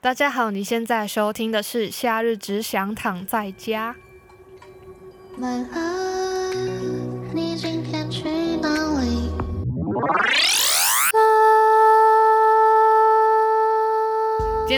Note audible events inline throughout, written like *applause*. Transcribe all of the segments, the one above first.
大家好，你现在收听的是《夏日只想躺在家》。My love, 你今天去哪里？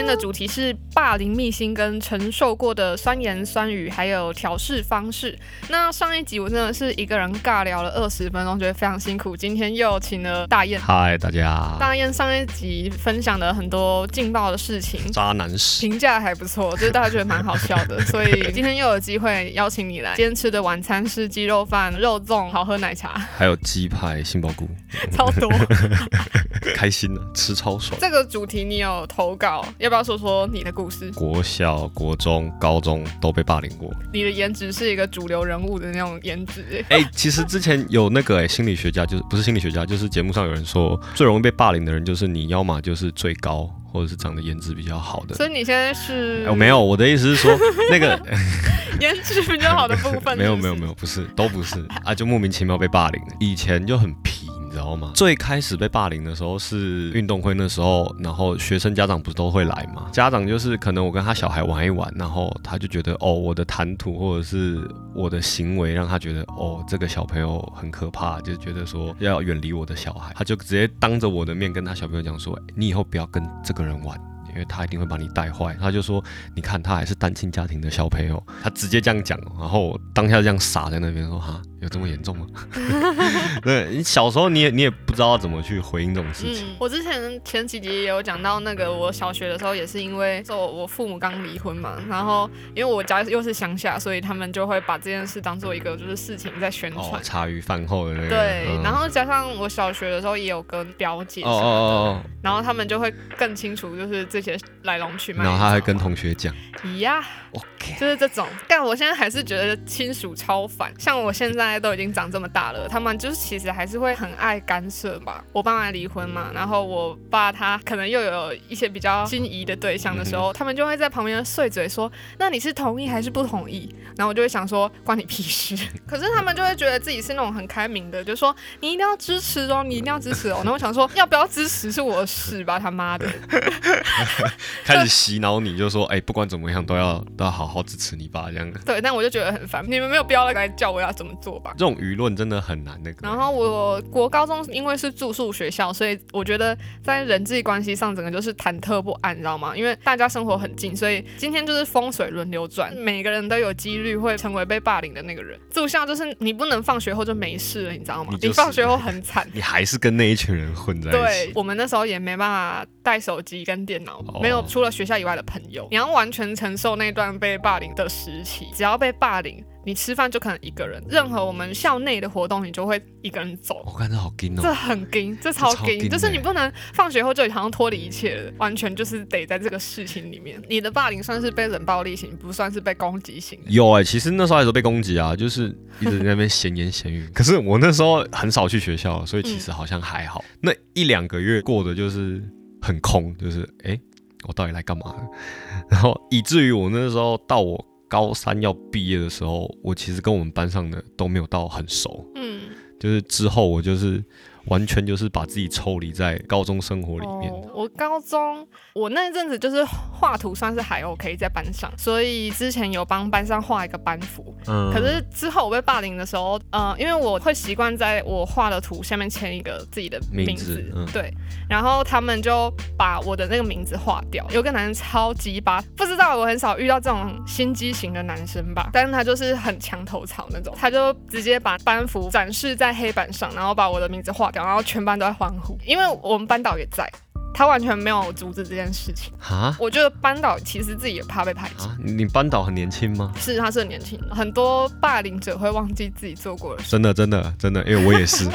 天的主题是霸凌秘辛跟承受过的酸言酸语，还有调试方式。那上一集我真的是一个人尬聊了二十分钟，觉得非常辛苦。今天又请了大雁。嗨，大家。大雁上一集分享了很多劲爆的事情，渣男史，评价还不错，就是大家觉得蛮好笑的。*laughs* 所以今天又有机会邀请你来。今天吃的晚餐是鸡肉饭、肉粽，好喝奶茶，还有鸡排、杏鲍菇，超多，*laughs* 开心了，吃超爽。这个主题你有投稿？要不要说说你的故事？国小、国中、高中都被霸凌过。你的颜值是一个主流人物的那种颜值。哎、欸，其实之前有那个哎、欸，心理学家就是不是心理学家，就是节目上有人说，最容易被霸凌的人就是你，要么就是最高，或者是长得颜值比较好的。所以你现在是？我、欸、没有，我的意思是说那个 *laughs* 颜值比较好的部分 *laughs* 是是？没有没有没有，不是，都不是啊，就莫名其妙被霸凌。以前就很皮。你知道吗？最开始被霸凌的时候是运动会那时候，然后学生家长不是都会来吗？家长就是可能我跟他小孩玩一玩，然后他就觉得哦，我的谈吐或者是我的行为让他觉得哦，这个小朋友很可怕，就觉得说要远离我的小孩，他就直接当着我的面跟他小朋友讲说，你以后不要跟这个人玩，因为他一定会把你带坏。他就说，你看他还是单亲家庭的小朋友，他直接这样讲，然后当下这样傻在那边说哈。有这么严重吗？*laughs* 对，你小时候你也你也不知道怎么去回应这种事情。嗯，我之前前几集也有讲到那个，我小学的时候也是因为说我父母刚离婚嘛，然后因为我家又是乡下，所以他们就会把这件事当做一个就是事情在宣传。哦，茶余饭后的那个。对，嗯，然后加上我小学的时候也有跟表姐什么的，哦哦哦，然后他们就会更清楚就是这些来龙去脉。然后他还跟同学讲。呀，OK，就是这种。但我现在还是觉得亲属超烦，像我现在。都已经长这么大了，他们就是其实还是会很爱干涉吧。我爸妈离婚嘛，然后我爸他可能又有一些比较心仪的对象的时候，他们就会在旁边碎嘴说：“那你是同意还是不同意？”然后我就会想说：“关你屁事。*laughs* ”可是他们就会觉得自己是那种很开明的，就说：“你一定要支持哦，你一定要支持哦。”然后我想说：“要不要支持是我的事吧，他妈的。*laughs* ”开始洗脑你就说：“哎、欸，不管怎么样都要都要好好支持你爸这样。”对，但我就觉得很烦，你们没有必要来叫我要怎么做吧。这种舆论真的很难那个。然后我国高中因为是住宿学校，所以我觉得在人际关系上整个就是忐忑不安，你知道吗？因为大家生活很近，所以今天就是风水轮流转，每个人都有几率会成为被霸凌的那个人。住校就是你不能放学后就没事了，你知道吗？你，就是、你放学后很惨，*laughs* 你还是跟那一群人混在一起。对，我们那时候也没办法带手机跟电脑，没有除了学校以外的朋友，你要完全承受那段被霸凌的时期。只要被霸凌。你吃饭就可能一个人，任何我们校内的活动，你就会一个人走。我感觉好惊哦，这很惊，这超惊，就是你不能放学后就好像脱离一切了，完全就是得在这个事情里面。你的霸凌算是被冷暴力型，不算是被攻击型。有哎、欸，其实那时候还是被攻击啊，就是一直在那边闲言闲语。*laughs* 可是我那时候很少去学校，所以其实好像还好。嗯、那一两个月过的就是很空，就是哎、欸，我到底来干嘛？然后以至于我那时候到我。高三要毕业的时候，我其实跟我们班上的都没有到很熟，嗯，就是之后我就是。完全就是把自己抽离在高中生活里面。Oh, 我高中，我那阵子就是画图算是还 OK，在班上，所以之前有帮班上画一个班服。嗯。可是之后我被霸凌的时候，呃，因为我会习惯在我画的图下面签一个自己的名字，名字嗯、对。然后他们就把我的那个名字划掉。有个男生超级巴，不知道我很少遇到这种心机型的男生吧？但是他就是很墙头草那种，他就直接把班服展示在黑板上，然后把我的名字划然后全班都在欢呼，因为我们班导也在。他完全没有阻止这件事情啊！我觉得班导其实自己也怕被排挤。你班导很年轻吗？是，他是很年轻。很多霸凌者会忘记自己做过的事。真的，真的，真的，因为我也是。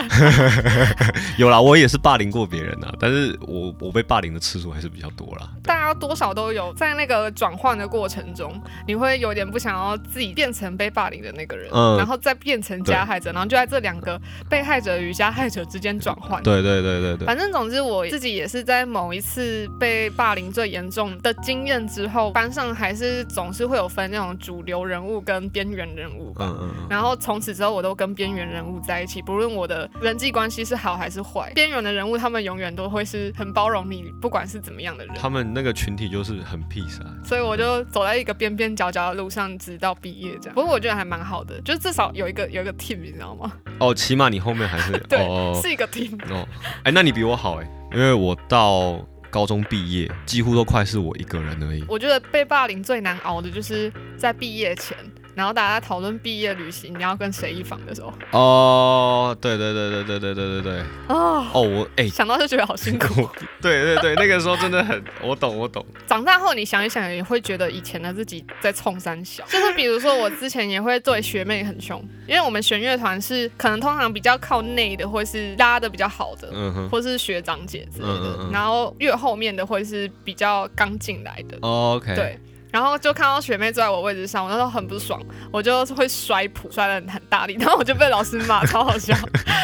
*laughs* *laughs* 有啦，我也是霸凌过别人啊，但是我我被霸凌的次数还是比较多啦。大家多少都有，在那个转换的过程中，你会有点不想要自己变成被霸凌的那个人，嗯，然后再变成加害者，然后就在这两个被害者与加害者之间转换。对对对对对。反正总之，我自己也是在。某一次被霸凌最严重的经验之后，班上还是总是会有分那种主流人物跟边缘人物吧。嗯嗯。然后从此之后，我都跟边缘人物在一起，不论我的人际关系是好还是坏，边缘的人物他们永远都会是很包容你，不管是怎么样的人。他们那个群体就是很 peace 啊。所以我就走在一个边边角角的路上，直到毕业这样。不过我觉得还蛮好的，就至少有一个有一个 team，你知道吗？哦，起码你后面还是 *laughs* 对，哦、是一个 team。哦，哎，那你比我好哎，因为我到高中毕业，几乎都快是我一个人而已。我觉得被霸凌最难熬的就是在毕业前。然后大家讨论毕业旅行，你要跟谁一房的时候？哦，对对对对对对对对对。哦哦，我哎，欸、想到就觉得好辛苦。*laughs* 对对对，那个时候真的很，我懂我懂。长大后你想一想，也会觉得以前的自己在冲三小。*laughs* 就是比如说，我之前也会对学妹很凶，因为我们弦乐团是可能通常比较靠内的，或是拉的比较好的，嗯哼，或是学长姐之类的。嗯嗯嗯，然后越后面的会是比较刚进来的。哦、OK。对。然后就看到学妹坐在我位置上，我那时候很不爽，我就会摔谱，摔得很大力，*laughs* 然后我就被老师骂，超好笑。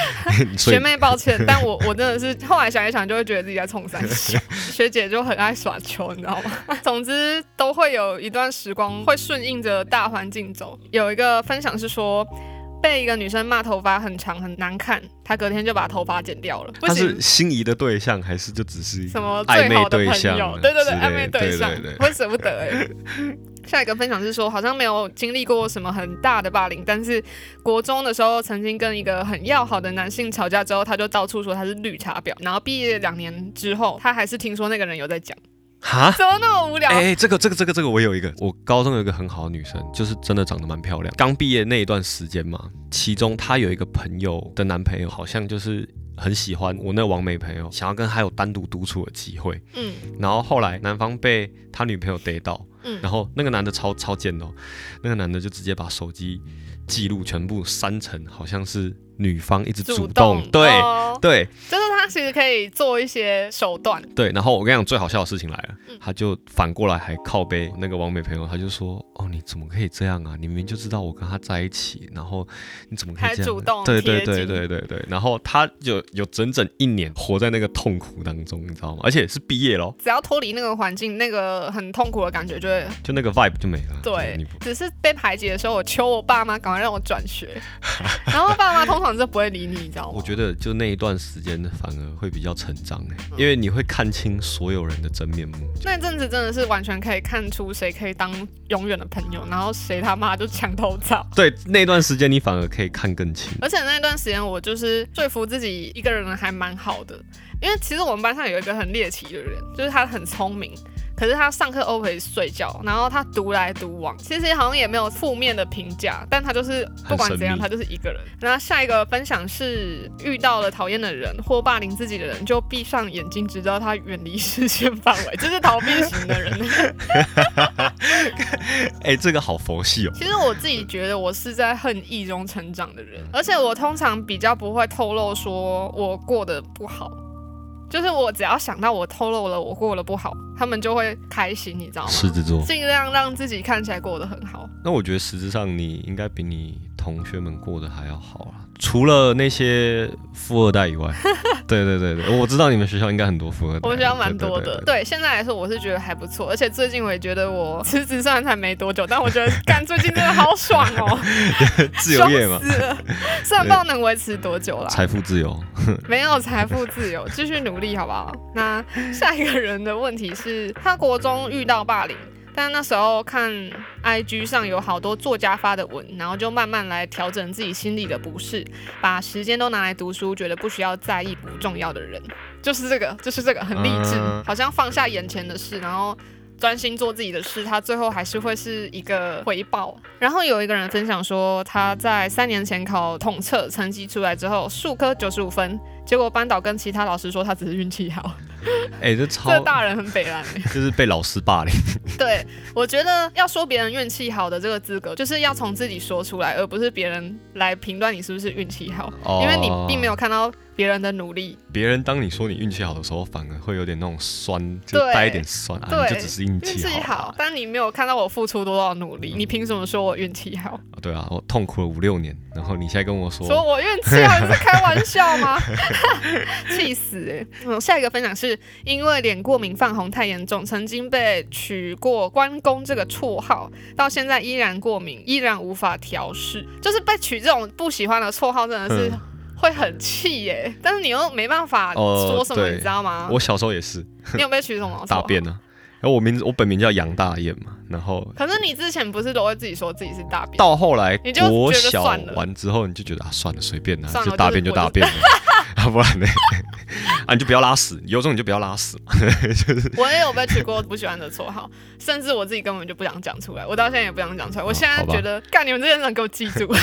*laughs* 学妹抱歉，*laughs* 但我我真的是后来想一想，就会觉得自己在冲三小。学姐就很爱耍球，你知道吗？总之都会有一段时光会顺应着大环境走。有一个分享是说。被一个女生骂头发很长很难看，她隔天就把头发剪掉了。他是心仪的对象，还是就只是什么暧昧对象？对对对，暧昧对象，我舍不得哎。下一个分享是说，好像没有经历过什么很大的霸凌，但是国中的时候曾经跟一个很要好的男性吵架之后，他就到处说他是绿茶婊。然后毕业两年之后，他还是听说那个人有在讲。哈？怎么那么无聊？哎、欸，这个这个这个这个我有一个，我高中有一个很好的女生，就是真的长得蛮漂亮。刚毕业那一段时间嘛，其中她有一个朋友的男朋友，好像就是很喜欢我那个网美朋友，想要跟他有单独独处的机会。嗯，然后后来男方被他女朋友逮到，嗯，然后那个男的超超贱哦，那个男的就直接把手机记录全部删成，好像是。女方一直主动，主动对、哦、对，就是他其实可以做一些手段。对，然后我跟你讲，最好笑的事情来了，嗯、他就反过来还靠背那个完美朋友，他就说：“哦，你怎么可以这样啊？你明明就知道我跟他在一起，然后你怎么可以这样？”主动对对对对对对，然后他就有整整一年活在那个痛苦当中，你知道吗？而且是毕业咯，只要脱离那个环境，那个很痛苦的感觉就会就那个 vibe 就没了。对，只是被排挤的时候，我求我爸妈赶快让我转学，*laughs* 然后爸妈通常。就不会理你，你知道吗？我觉得就那一段时间反而会比较成长哎，因为你会看清所有人的真面目。那阵子真的是完全可以看出谁可以当永远的朋友，然后谁他妈就墙头草。对，那段时间你反而可以看更清。而且那段时间我就是说服自己一个人还蛮好的，因为其实我们班上有一个很猎奇的人，就是他很聪明。可是他上课 always 睡觉，然后他独来独往，其实好像也没有负面的评价，但他就是不管怎样，他就是一个人。然后下一个分享是遇到了讨厌的人或霸凌自己的人，就闭上眼睛，直到他远离视线范围，*laughs* 就是逃避型的人。*laughs* 哎、欸，这个好佛系哦。其实我自己觉得我是在恨意中成长的人，而且我通常比较不会透露说我过得不好。就是我只要想到我透露了我过得不好，他们就会开心，你知道吗？狮子座尽量让自己看起来过得很好。那我觉得实质上你应该比你同学们过得还要好啊。除了那些富二代以外，*laughs* 对对对对，我知道你们学校应该很多富二代，我们学校蛮多的。对，现在来说我是觉得还不错，而且最近我也觉得我辞职虽然才没多久，但我觉得干最近真的好爽哦，*laughs* 自由业嘛，虽然不知道能维持多久了。财富自由，*laughs* 没有财富自由，继续努力好不好？那下一个人的问题是他国中遇到霸凌。但那时候看 IG 上有好多作家发的文，然后就慢慢来调整自己心里的不适，把时间都拿来读书，觉得不需要在意不重要的人，就是这个，就是这个，很励志，好像放下眼前的事，然后专心做自己的事，他最后还是会是一个回报。然后有一个人分享说，他在三年前考统测，成绩出来之后，数科九十五分，结果班导跟其他老师说他只是运气好。哎、欸，这超这大人很北烂，*laughs* 就是被老师霸凌。*laughs* 对，我觉得要说别人运气好的这个资格，就是要从自己说出来，而不是别人来评断你是不是运气好，哦、因为你并没有看到。别人的努力，别人当你说你运气好的时候，反而会有点那种酸，就带一点酸啊，你就只是运气好，好。但你没有看到我付出多少努力，嗯、你凭什么说我运气好？对啊，我痛苦了五六年，然后你现在跟我说，说我运气好，你是开玩笑吗？*laughs* *laughs* 气死哎、欸！嗯，下一个分享是是因为脸过敏泛红太严重，曾经被取过关公这个绰号，到现在依然过敏，依然无法调试。就是被取这种不喜欢的绰号，真的是会很气耶。但是你又没办法说什么，你知道吗？我小时候也是。你有被取什么？*laughs* 大便呢？然后我名字，我本名叫杨大雁嘛，然后。可是你之前不是都会自己说自己是大便？到后来，你就国小完之后，你就觉得啊，算了，随便啦，就大便就大便了，啊，不然呢？啊，你就不要拉屎，有种你就不要拉屎嘛。*laughs* 就是我也有被取过不喜欢的绰号，甚至我自己根本就不想讲出来，我到现在也不想讲出来。我现在觉得，干你们这些人给我记住，*laughs* 我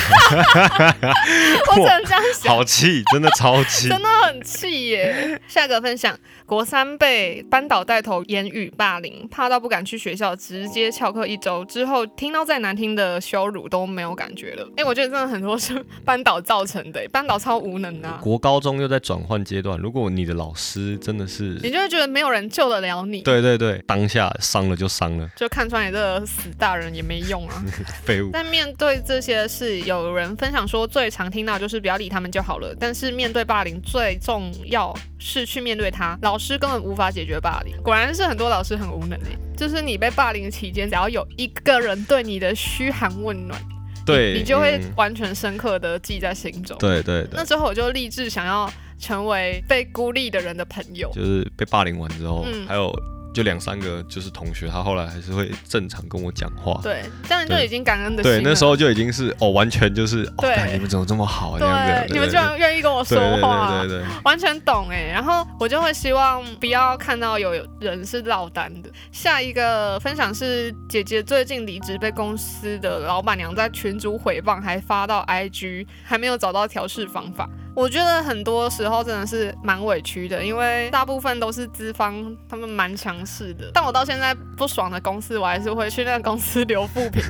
只能这样想。好气，真的超气，真的很气耶。下个分享，国三被班导带头言语霸凌，怕到不敢去学校，直接翘课一周。之后听到再难听的羞辱都没有感觉了。哎，我觉得真的很多是 *laughs* 班导造成的，班导超无能啊。国高中又在转换阶段，如果你的老师真的是，你就会觉得没有人救得了你。对对对，当下伤了就伤了，就看穿你这个死大人也没用啊，*laughs* 废物。但面对这些事，有人分享说，最常听到就是不要理他们就好了。但是面对霸凌，最重要是去面对他。老师根本无法解决霸凌，果然是很多老师很无能的。就是你被霸凌期间，只要有一个人对你的嘘寒问暖，对，你，你就会完全深刻的记在心中。对对，对。那之后我就立志想要。成为被孤立的人的朋友，就是被霸凌完之后，嗯、还有。就两三个就是同学，他后来还是会正常跟我讲话。对，这样就已经感恩的心。对，那时候就已经是哦，完全就是对、哦，你们怎么这么好这样子？对，你们居然愿意跟我说话，对对对，完全懂哎。然后我就会希望不要看到有人是落单的。下一个分享是姐姐最近离职，被公司的老板娘在群组诽谤，还发到 IG，还没有找到调试方法。我觉得很多时候真的是蛮委屈的，因为大部分都是资方，他们蛮强势的。但我到现在不爽的公司，我还是会去那个公司留负评。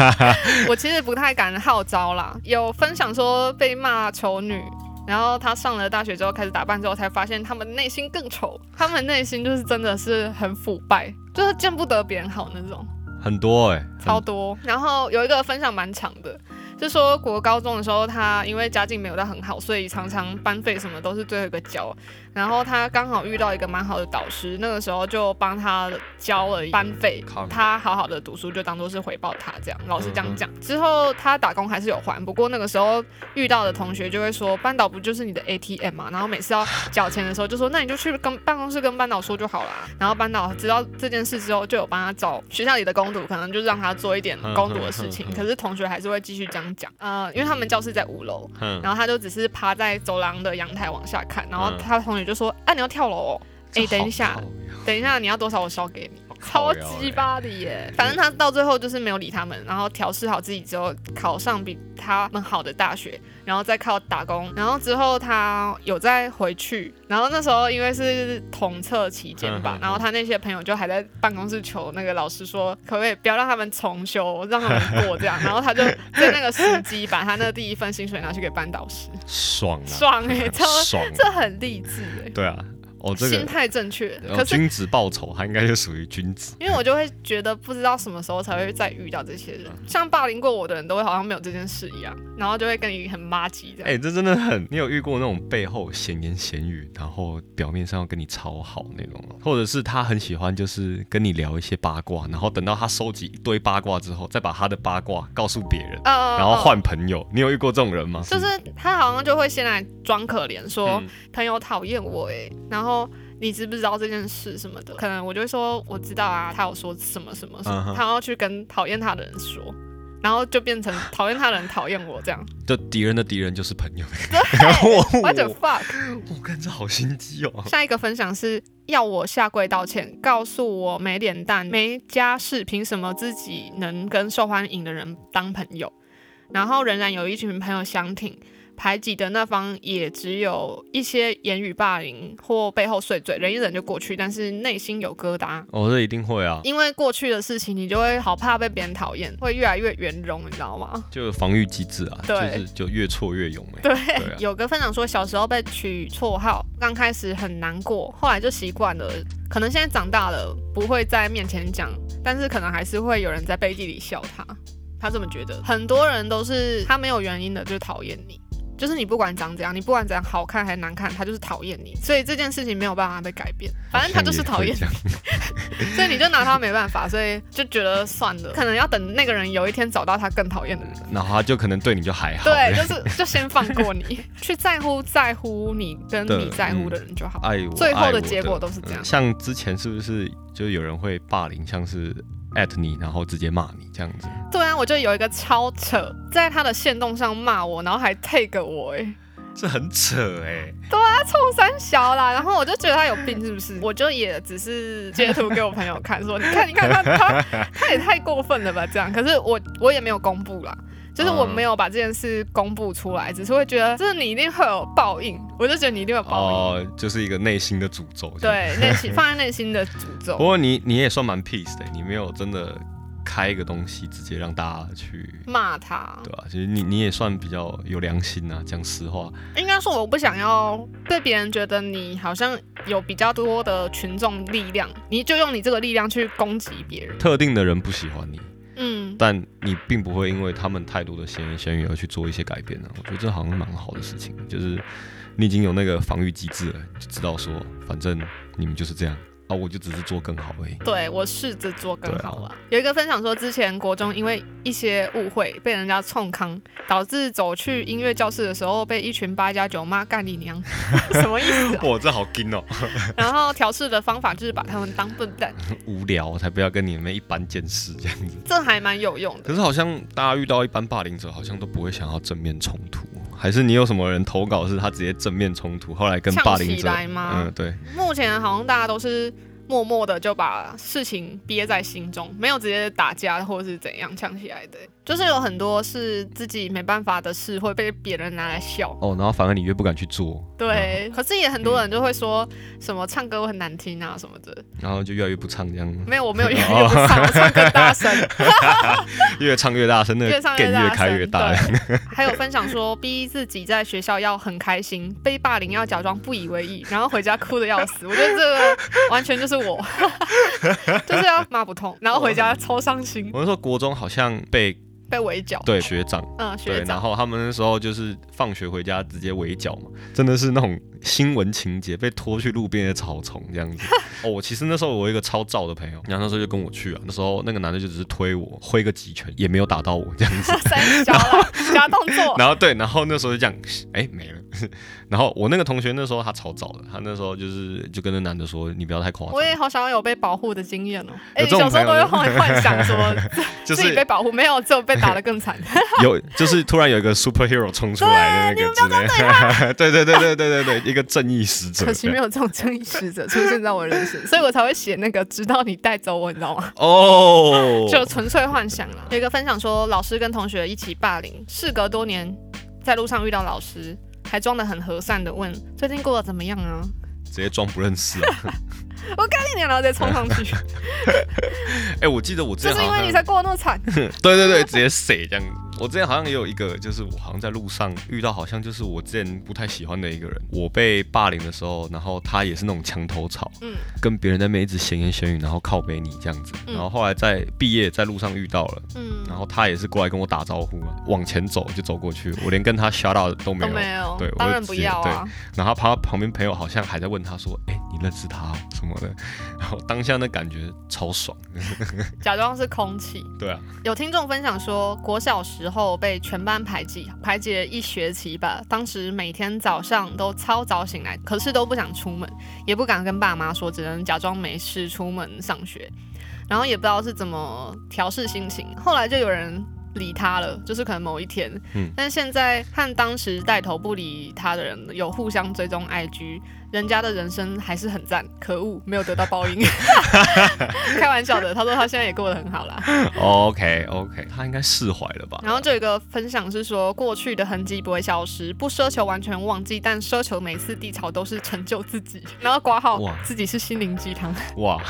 *laughs* 我其实不太敢号召啦，有分享说被骂丑女，然后她上了大学之后开始打扮之后，才发现他们内心更丑，他们内心就是真的是很腐败，就是见不得别人好那种。很多哎、欸，超多。然后有一个分享蛮长的。就说国高中的时候，他因为家境没有到很好，所以常常班费什么都是最后一个交。然后他刚好遇到一个蛮好的导师，那个时候就帮他交了班费，他好好的读书就当做是回报他这样。老师这样讲之后，他打工还是有还，不过那个时候遇到的同学就会说，班导不就是你的 ATM 嘛？然后每次要缴钱的时候就说，那你就去跟办公室跟班导说就好了。*laughs* 然后班导知道这件事之后，就有帮他找学校里的工读，可能就让他做一点工读的事情。可是同学还是会继续这样讲，呃，因为他们教室在五楼，然后他就只是趴在走廊的阳台往下看，然后他同学。就说：“啊，你要跳楼哦！哎，等一下，等一下，你要多少我烧给你。”超鸡巴的耶！反正他到最后就是没有理他们，然后调试好自己之后，考上比他们好的大学，然后再靠打工，然后之后他有再回去，然后那时候因为是统测期间吧，然后他那些朋友就还在办公室求那个老师说，可不可以不要让他们重修，让他们过这样，然后他就在那个时机把他那第一份薪水拿去给班导师，*laughs* 爽啊，爽哎，超爽，这很励志哎，对啊。哦，这个心态正确，可是君子报仇，他应该就属于君子。因为我就会觉得，不知道什么时候才会再遇到这些人，像霸凌过我的人都会好像没有这件事一样，然后就会跟你很妈鸡这样。哎，这真的很，你有遇过那种背后闲言闲语，然后表面上要跟你超好那种，或者是他很喜欢就是跟你聊一些八卦，然后等到他收集一堆八卦之后，再把他的八卦告诉别人，然后换朋友。你有遇过这种人吗？就是他好像就会先来装可怜，说朋友讨厌我哎，然后。你知不知道这件事什么的？可能我就会说我知道啊，他有说什么什么什么，他要去跟讨厌他的人说，然后就变成 *laughs* 讨厌他的人讨厌我这样。就敌人的敌人就是朋友。*laughs* *laughs* What the fuck？我感觉好心机哦。下一个分享是要我下跪道歉，告诉我没脸蛋、没家世，凭什么自己能跟受欢迎的人当朋友？然后仍然有一群朋友相挺。排挤的那方也只有一些言语霸凌或背后碎嘴，忍一忍就过去，但是内心有疙瘩。哦，这一定会啊，因为过去的事情，你就会好怕被别人讨厌，会越来越圆融，你知道吗？就防御机制啊，对，就是就越挫越勇。对，*laughs* 有个分享说，小时候被取绰号，刚开始很难过，后来就习惯了。可能现在长大了，不会在面前讲，但是可能还是会有人在背地里笑他。他这么觉得，很多人都是他没有原因的就讨厌你。就是你不管长怎样，你不管怎样好看还是难看，他就是讨厌你，所以这件事情没有办法被改变，反正他就是讨厌你，所以你就拿他没办法，所以就觉得算了，可能要等那个人有一天找到他更讨厌的人，然后他就可能对你就还好，对，就是就先放过你，*laughs* 去在乎在乎你跟你在乎的人就好，爱我，最后的结果都是这样。像之前是不是就有人会霸凌，像是？艾特你，然后直接骂你这样子。对啊，我就有一个超扯，在他的线动上骂我，然后还 take 我，哎，这很扯哎。对啊，冲三小啦，然后我就觉得他有病是不是？我就也只是截图给我朋友看，说你看你看他他他也太过分了吧这样。可是我我也没有公布啦。就是我没有把这件事公布出来，嗯、只是会觉得，就是你一定会有报应，我就觉得你一定会有报应。哦，就是一个内心的诅咒。对，内心 *laughs* 放在内心的诅咒。不过你你也算蛮 peace 的，你没有真的开一个东西直接让大家去骂他，对吧、啊？其实你你也算比较有良心啊，讲实话。应该说我不想要被别人觉得你好像有比较多的群众力量，你就用你这个力量去攻击别人。特定的人不喜欢你。但你并不会因为他们太多的闲言闲语而去做一些改变呢、我觉得这好像蛮好的事情，就是你已经有那个防御机制了，就知道说，反正你们就是这样。我就只是做更好而已。对，我试着做更好了。啊、有一个分享说，之前国中因为一些误会被人家冲康，导致走去音乐教室的时候被一群八加九骂干你娘，*laughs* 什么意思、啊？哇，这好惊哦。*laughs* *laughs* 然后调试的方法就是把他们当笨蛋。无聊，我才不要跟你们一般见识这样子。这还蛮有用的。可是好像大家遇到一般霸凌者，好像都不会想要正面冲突。还是你有什么人投稿是他直接正面冲突，后来跟霸凌者？嗯，对。目前好像大家都是。默默的就把事情憋在心中，没有直接打架或者是怎样呛起来的，就是有很多是自己没办法的事会被别人拿来笑哦，然后反而你越不敢去做。对，可是也很多人就会说什么唱歌会很难听啊什么的，然后就越来越不唱这样。没有，我没有越来越不唱，我唱更大声，*laughs* 越唱越大声，那个 game 越开越大。还有分享说，逼自己在学校要很开心，被霸凌要假装不以为意，然后回家哭的要死。我觉得这个完全就是。我。*laughs* 就是要骂不痛，然后回家超伤心。我那时候国中好像被被围剿，对学长，嗯，学长，然后他们那时候就是放学回家直接围剿嘛，真的是那种。新闻情节被拖去路边的草丛这样子。*laughs* 哦，我其实那时候我有一个超燥的朋友，然后那时候就跟我去啊，那时候那个男的就只是推我挥个几拳，也没有打到我这样子，然后假动作，然后对，然后那时候就这样，哎没了，*laughs* 然后我那个同学那时候他超早的，他那时候就是就跟那男的说，你不要太夸张，我也好想要有被保护的经验哦，哎，小时候都会幻幻想说 *laughs* 自己被保护，没有，只有被打的更惨，*laughs* 有就是突然有一个 superhero 冲出来的那个之类，对对对对对对对。一个正义使者，可惜没有这种正义使者出现在我人生，所以我才会写那个直到你带走我，你知道吗？哦，就纯粹幻想了。有一个分享说，老师跟同学一起霸凌，事隔多年，在路上遇到老师，还装得很和善的问最近过得怎么样啊？直接装不认识啊！*laughs* 我干你娘然后再冲上去。*laughs* 哎，我记得我之前就是因为你才过得那么惨。*laughs* 对对对，直接死这样子。我之前好像也有一个，就是我好像在路上遇到，好像就是我之前不太喜欢的一个人。我被霸凌的时候，然后他也是那种墙头草，嗯，跟别人在那边一直闲言闲语，然后靠背你这样子。然后后来在毕业在路上遇到了，嗯，然后他也是过来跟我打招呼，往前走就走过去，我连跟他 shout out 都没有，没有，对，当然不要啊。对，然后他旁边朋友好像还在问他说，哎，你认识他什么的？然后当下那感觉超爽，*laughs* 假装是空气。对啊，有听众分享说，国小时后被全班。排挤排挤了一学期吧，当时每天早上都超早醒来，可是都不想出门，也不敢跟爸妈说，只能假装没事出门上学，然后也不知道是怎么调试心情，后来就有人理他了，就是可能某一天，嗯，但现在和当时带头不理他的人有互相追踪 IG。人家的人生还是很赞，可恶，没有得到报应。*laughs* 开玩笑的，他说他现在也过得很好啦。OK OK，他应该释怀了吧？然后这个分享是说，过去的痕迹不会消失，不奢求完全忘记，但奢求每次低潮都是成就自己。然后挂号，自己是心灵鸡汤。哇。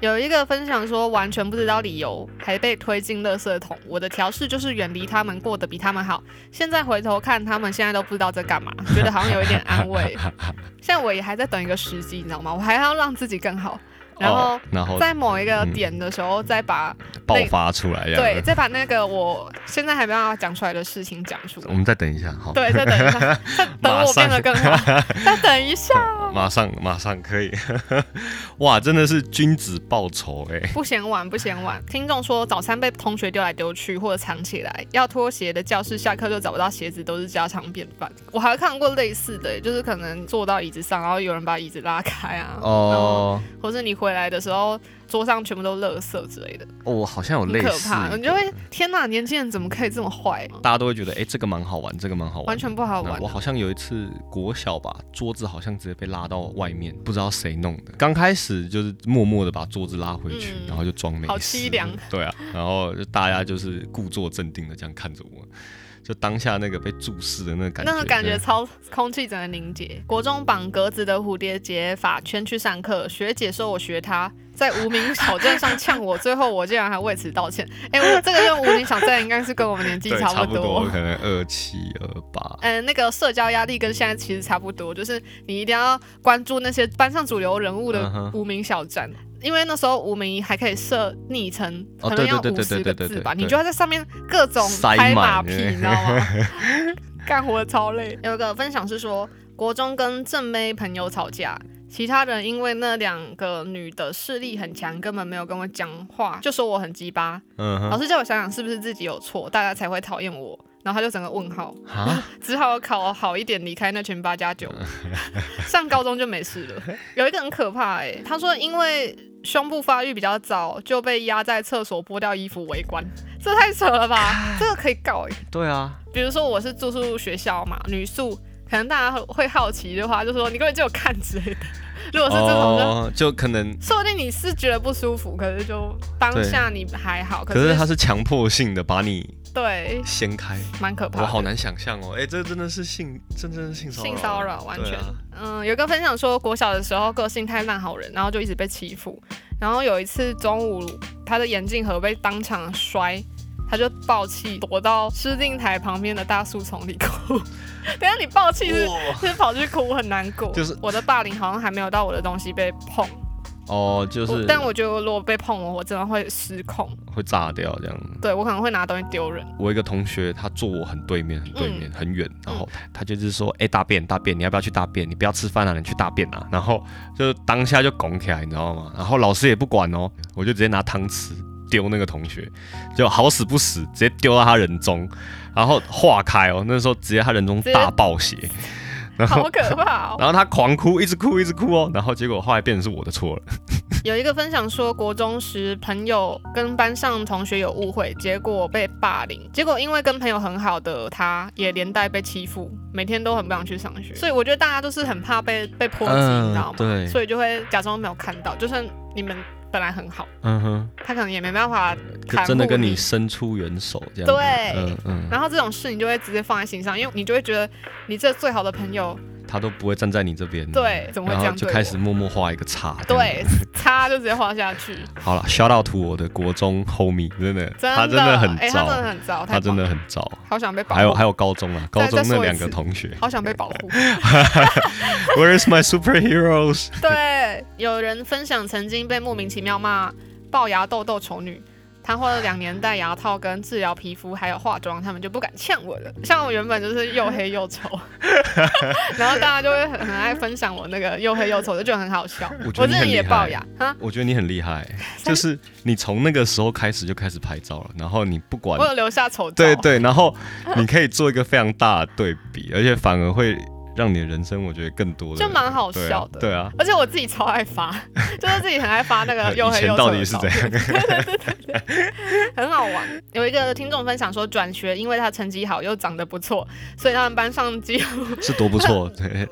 有一个分享说，完全不知道理由，还被推进垃圾桶。我的调试就是远离他们，过得比他们好。现在回头看，他们现在都不知道在干嘛，觉得好像有一点安慰。*laughs* 现在我也还在等一个时机，你知道吗？我还要让自己更好。然后然后在某一个点的时候再把爆发出来，对，再把那个我现在还没办法讲出来的事情讲出来。我们再等一下，好，对，再等一下，再等我变得更好，*laughs* 再等一下，马上马上可以，*laughs* 哇，真的是君子报仇哎，不嫌晚不嫌晚。听众说早餐被同学丢来丢去或者藏起来，要脱鞋的教室下课就找不到鞋子，都是家常便饭。我还看过类似的，就是可能坐到椅子上，然后有人把椅子拉开啊，哦，或是你回来的时候。桌上全部都垃圾之类的哦，好像有类似，可怕，你就会天哪，年轻人怎么可以这么坏？大家都会觉得，哎、欸，这个蛮好玩，这个蛮好玩，完全不好玩。我好像有一次国小吧，桌子好像直接被拉到外面，不知道谁弄的。刚开始就是默默的把桌子拉回去，嗯、然后就装没事。好凄凉。对啊，然后就大家就是故作镇定的这样看着我。就当下那个被注视的那个感觉，那个感觉超空气整个凝结。国中绑格子的蝴蝶结发圈去上课，学姐说我学她，在无名小镇上呛我，最后我竟然还为此道歉。哎、欸，我这个用无名小镇应该是跟我们年纪差不多，差不多可能二七二八。嗯，那个社交压力跟现在其实差不多，就是你一定要关注那些班上主流人物的无名小站。嗯因为那时候无名还可以设昵称，可能要五十个字吧，你就要在上面各种拍马屁，你知道吗？*laughs* 干活超累。有一个分享是说，国中跟正妹朋友吵架，其他人因为那两个女的势力很强，根本没有跟我讲话，就说我很鸡巴。嗯。老师叫我想想是不是自己有错，大家才会讨厌我。然后他就整个问号，*laughs* 只好考好一点，离开那群八加九，*laughs* 上高中就没事了。有一个很可怕哎、欸，他说因为胸部发育比较早，就被压在厕所剥掉衣服围观，这太扯了吧？这个可以告哎、欸。对啊，比如说我是住宿学校嘛，女宿，可能大家会好奇的话，就说你根本就有看之类的。*laughs* 如果是这种，哦，就可能说不定你是觉得不舒服，可是就当下你还好。可是，可是他是强迫性的把你。对，掀开，蛮可怕的。我好难想象哦，哎，这真的是性，真正的性骚扰，性骚扰，完全。啊、嗯，有个分享说，国小的时候个性太烂好人，然后就一直被欺负。然后有一次中午，他的眼镜盒被当场摔，他就爆气，躲到司令台旁边的大树丛里哭。*laughs* 等下你爆气是、哦、是跑去哭，很难过。就是我的霸凌好像还没有到我的东西被碰。哦，就是，但我觉得如果被碰我，我真的会失控，会炸掉这样。对，我可能会拿东西丢人。我一个同学，他坐我很对面，很对面，嗯、很远，然后他就是说，哎、欸，大便，大便，你要不要去大便？你不要吃饭了、啊，你去大便啊！然后就当下就拱起来，你知道吗？然后老师也不管哦，我就直接拿汤匙丢那个同学，就好死不死，直接丢到他人中，然后化开哦，那时候直接他人中大爆血。好可怕哦！然后他狂哭，一直哭，一直哭哦。然后结果后来变成是我的错了。*laughs* 有一个分享说，国中时朋友跟班上同学有误会，结果被霸凌。结果因为跟朋友很好的他，也连带被欺负，每天都很不想去上学。所以我觉得大家都是很怕被被波及，你知道吗？对。所以就会假装没有看到，就算你们本来很好，嗯哼，他可能也没办法真的跟你伸出援手这样。对，嗯嗯。然后这种事你就会直接放在心上，因为你就会觉得你这最好的朋友。他都不会站在你这边，对，怎么会这样？就开始默默画一个叉，对，叉就直接画下去。好了，shout out to 我的国中 homie，真的，他真的很糟，他真的很糟，他真的很糟，好想被保护。还有还有高中啊，高中那两个同学，好想被保护。*laughs* Where is my superheroes？对，有人分享曾经被莫名其妙骂龅牙痘痘丑女。他花了两年戴牙套跟治疗皮肤，还有化妆，他们就不敢呛我了。像我原本就是又黑又丑，*laughs* 然后大家就会很很爱分享我那个又黑又丑，就觉得很好笑。我觉得你也龅牙哈，我觉得你很厉害，*laughs* 就是你从那个时候开始就开始拍照了，然后你不管我有留下丑照，对对，然后你可以做一个非常大的对比，而且反而会。让你的人生我觉得更多的，就蛮好笑的，对啊，而且我自己超爱发，*laughs* 就是自己很爱发那个又黑又到底是怎样？*laughs* 对对对对，很好玩。有一个听众分享说，转学因为他成绩好又长得不错，所以他们班上几乎是多不错，对。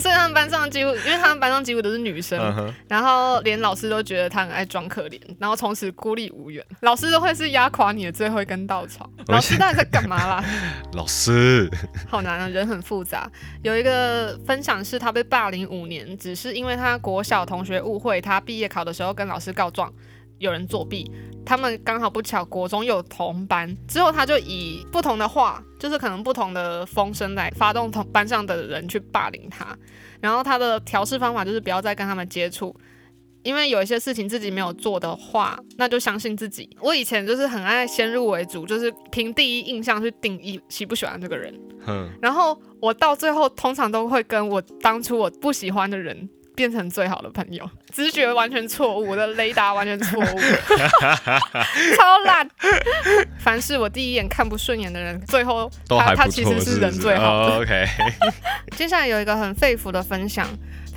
所以他们班上几乎，因为他们班上几乎都是女生，然后连老师都觉得他很爱装可怜，然后从此孤立无援，老师都会是压垮你的最后一根稻草。老师到底在干嘛啦？*laughs* 老师，好难啊，人很复杂。有一个分享是，他被霸凌五年，只是因为他国小同学误会他毕业考的时候跟老师告状，有人作弊，他们刚好不巧国中有同班，之后他就以不同的话，就是可能不同的风声来发动同班上的人去霸凌他，然后他的调试方法就是不要再跟他们接触。因为有一些事情自己没有做的话，那就相信自己。我以前就是很爱先入为主，就是凭第一印象去定义喜不喜欢这个人。嗯，然后我到最后通常都会跟我当初我不喜欢的人变成最好的朋友。直觉完全错误，我的雷达完全错误，*laughs* 超烂。凡是我第一眼看不顺眼的人，最后他他其实是人最好的。Oh, OK。*laughs* 接下来有一个很肺腑的分享。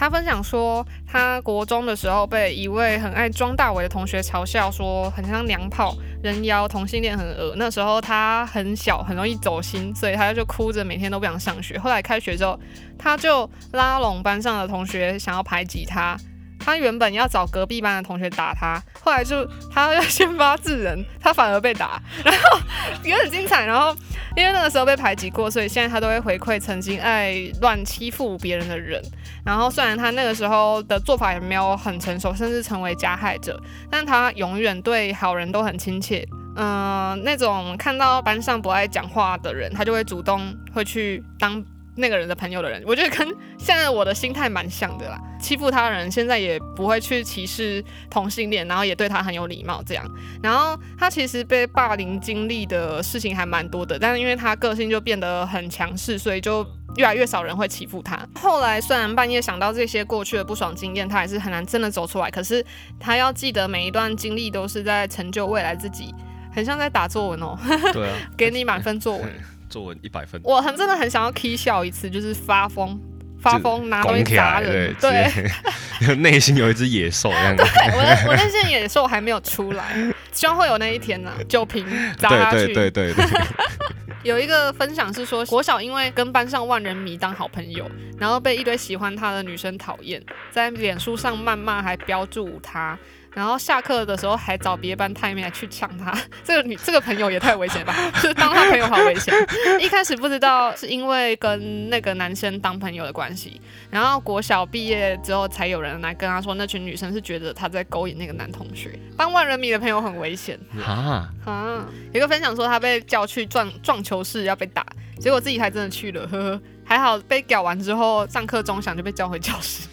他分享说，他国中的时候被一位很爱装大尾的同学嘲笑，说很像娘炮、人妖、同性恋很恶。那时候他很小，很容易走心，所以他就哭着每天都不想上学。后来开学之后，他就拉拢班上的同学，想要排挤他。他原本要找隔壁班的同学打他，后来就他要先发制人，他反而被打，然后也很精彩。然后 *laughs* 因为那个时候被排挤过，所以现在他都会回馈曾经爱乱欺负别人的人。然后虽然他那个时候的做法也没有很成熟，甚至成为加害者，但他永远对好人都很亲切。嗯、那种看到班上不爱讲话的人，他就会主动会去当。那个人的朋友的人，我觉得跟现在我的心态蛮像的啦。欺负他的人现在也不会去歧视同性恋，然后也对他很有礼貌这样。然后他其实被霸凌经历的事情还蛮多的，但是因为他个性就变得很强势，所以就越来越少人会欺负他。后来虽然半夜想到这些过去的不爽经验，他还是很难真的走出来。可是他要记得每一段经历都是在成就未来自己，很像在打作文哦。对啊，*laughs* 给你满分作文。作文一百分，我很真的很想要 k 笑一次，就是发疯，发疯拿东西砸人，对，*laughs* 内心有一只野兽一样。对，我的我那些野兽还没有出来，希望会有那一天呢、啊。酒瓶砸下去，对对对对，对。*laughs* 有一个分享是说，国小因为跟班上万人迷当好朋友，然后被一堆喜欢他的女生讨厌，在脸书上谩骂，还标注他。然后下课的时候还找别班太妹来去抢他，*laughs* 这个女这个朋友也太危险吧？*laughs* 就是当他朋友好危险。*laughs* 一开始不知道是因为跟那个男生当朋友的关系，然后国小毕业之后才有人来跟他说，那群女生是觉得他在勾引那个男同学。当万人迷的朋友很危险啊啊！有个分享说他被叫去撞撞球室要被打，结果自己还真的去了，呵呵，还好被屌完之后上课钟响就被叫回教室，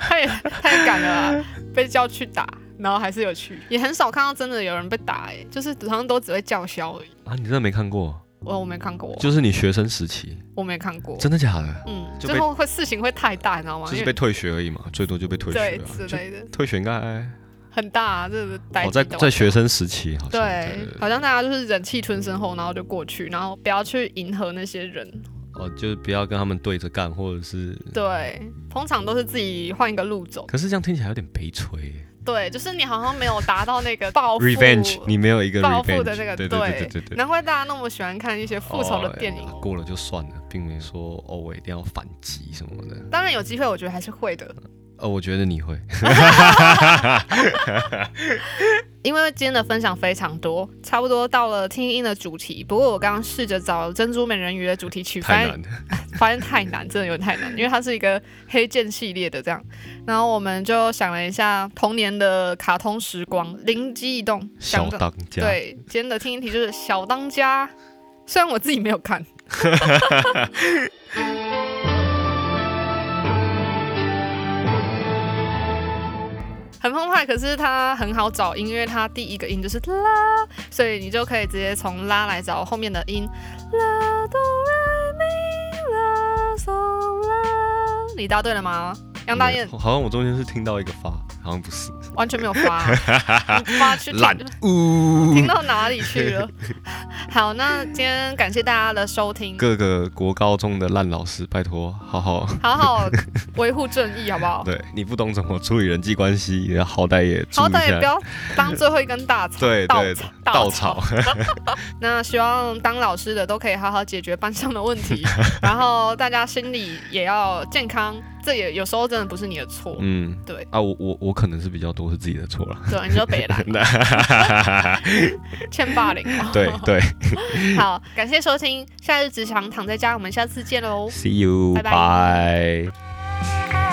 他也太敢了啊，被叫去打。然后还是有去，也很少看到真的有人被打，哎，就是好像都只会叫嚣而已啊。你真的没看过？我我没看过，就是你学生时期，我没看过，真的假的？嗯，最后会事情会太大，你知道吗？就是被退学而已嘛，最多就被退学，对之类的。退学应该很大，啊，这个代。我在在学生时期，好像对，好像大家就是忍气吞声后，然后就过去，然后不要去迎合那些人。哦，就是不要跟他们对着干，或者是对，通常都是自己换一个路走。可是这样听起来有点悲催。对，就是你好像没有达到那个报复，revenge，你没有一个报复的那个，对对对对对，难怪大家那么喜欢看一些复仇的电影。过了就算了，并没说哦，我一定要反击什么的。当然有机会，我觉得还是会的。呃，我觉得你会。*laughs* 因为今天的分享非常多，差不多到了听音的主题。不过我刚刚试着找《珍珠美人鱼》的主题曲，发现 *laughs* 发现太难，真的有点太难，因为它是一个黑键系列的这样。然后我们就想了一下童年的卡通时光，灵机一动，小当家。对，今天的听音题就是小当家，虽然我自己没有看。*laughs* 很澎湃，可是它很好找音，因为它第一个音就是啦，所以你就可以直接从啦来找后面的音。啦哆来咪啦嗦啦，你答对了吗？杨大雁，好像我中间是听到一个发，好像不是，完全没有发，发去听，听到哪里去了？*laughs* 好，那今天感谢大家的收听。各个国高中的烂老师，拜托，好好好好 *laughs* 维护正义，好不好？对，你不懂怎么处理人际关系，也好歹也好歹也不要当最后一根大草，对对，稻草。*laughs* 那希望当老师的都可以好好解决班上的问题，然后大家心里也要健康。这也有时候真的不是你的错，嗯，对啊，我我我可能是比较多是自己的错了，对，你说北的，*laughs* 欠霸凌，对 *laughs* 对，*laughs* 好，感谢收听，夏日只想躺在家，我们下次见喽，See you，拜拜。